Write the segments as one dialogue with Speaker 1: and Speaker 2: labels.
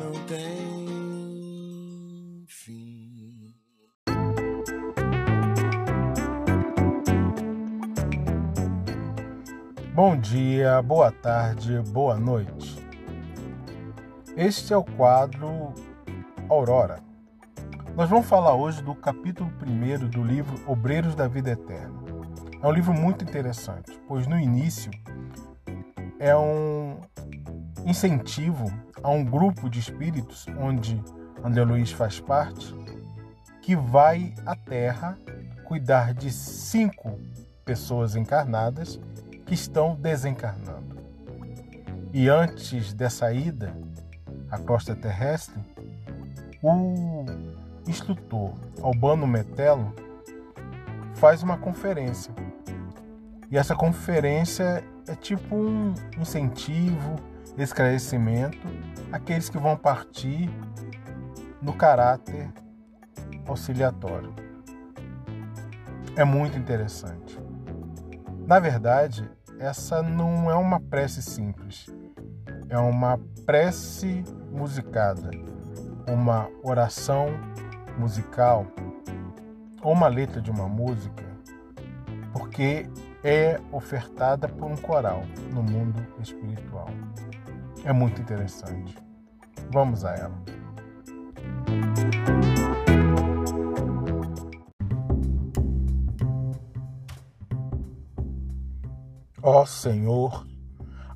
Speaker 1: não tem fim.
Speaker 2: Bom dia, boa tarde, boa noite. Este é o quadro Aurora. Nós vamos falar hoje do capítulo 1 do livro Obreiros da Vida Eterna. É um livro muito interessante, pois no início é um incentivo a um grupo de espíritos, onde André Luiz faz parte, que vai à Terra cuidar de cinco pessoas encarnadas que estão desencarnando. E antes dessa ida à costa terrestre, o instrutor Albano Metelo faz uma conferência. E essa conferência é tipo um incentivo, esclarecimento àqueles que vão partir no caráter auxiliatório. É muito interessante. Na verdade, essa não é uma prece simples, é uma prece musicada, uma oração musical ou uma letra de uma música, porque é ofertada por um coral no mundo espiritual. É muito interessante. Vamos a ela. Ó Senhor,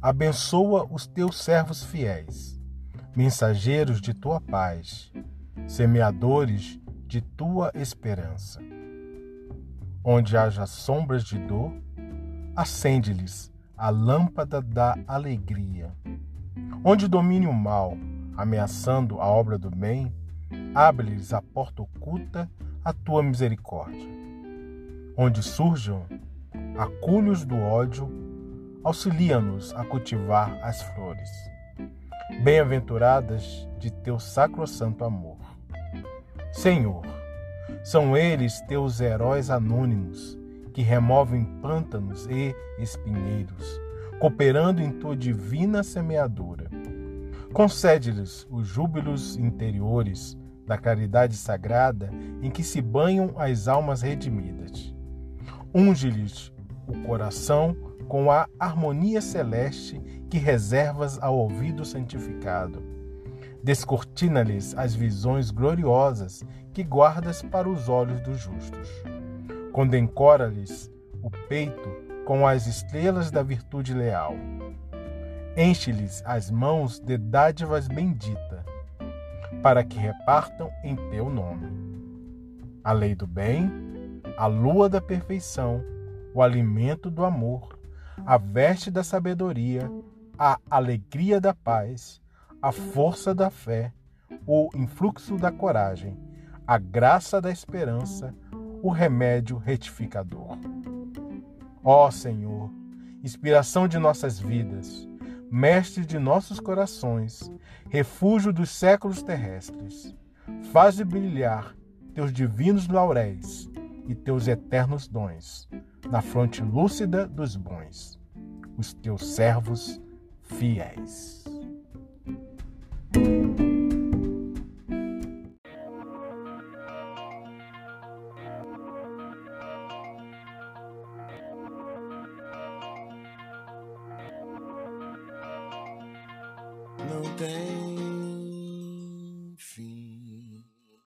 Speaker 2: abençoa os teus servos fiéis, mensageiros de tua paz, semeadores de tua esperança. Onde haja sombras de dor, acende-lhes a lâmpada da alegria. Onde domine o mal, ameaçando a obra do bem, abre-lhes a porta oculta a tua misericórdia. Onde surjam aculhos do ódio, auxilia-nos a cultivar as flores. Bem-aventuradas de teu sacrosanto amor. Senhor, são eles teus heróis anônimos que removem pântanos e espinheiros, cooperando em tua divina semeadura. Concede-lhes os júbilos interiores da caridade sagrada em que se banham as almas redimidas. Unge-lhes o coração com a harmonia celeste que reservas ao ouvido santificado. Descortina-lhes as visões gloriosas que guardas para os olhos dos justos. Condencora-lhes o peito com as estrelas da virtude leal. Enche-lhes as mãos de dádivas bendita, para que repartam em teu nome. A lei do bem, a lua da perfeição, o alimento do amor, a veste da sabedoria, a alegria da paz, a força da fé, o influxo da coragem, a graça da esperança, o remédio retificador. Ó Senhor, inspiração de nossas vidas, mestre de nossos corações, refúgio dos séculos terrestres, faze brilhar teus divinos lauréis e teus eternos dons na fronte lúcida dos bons, os teus servos fiéis.
Speaker 1: Não tem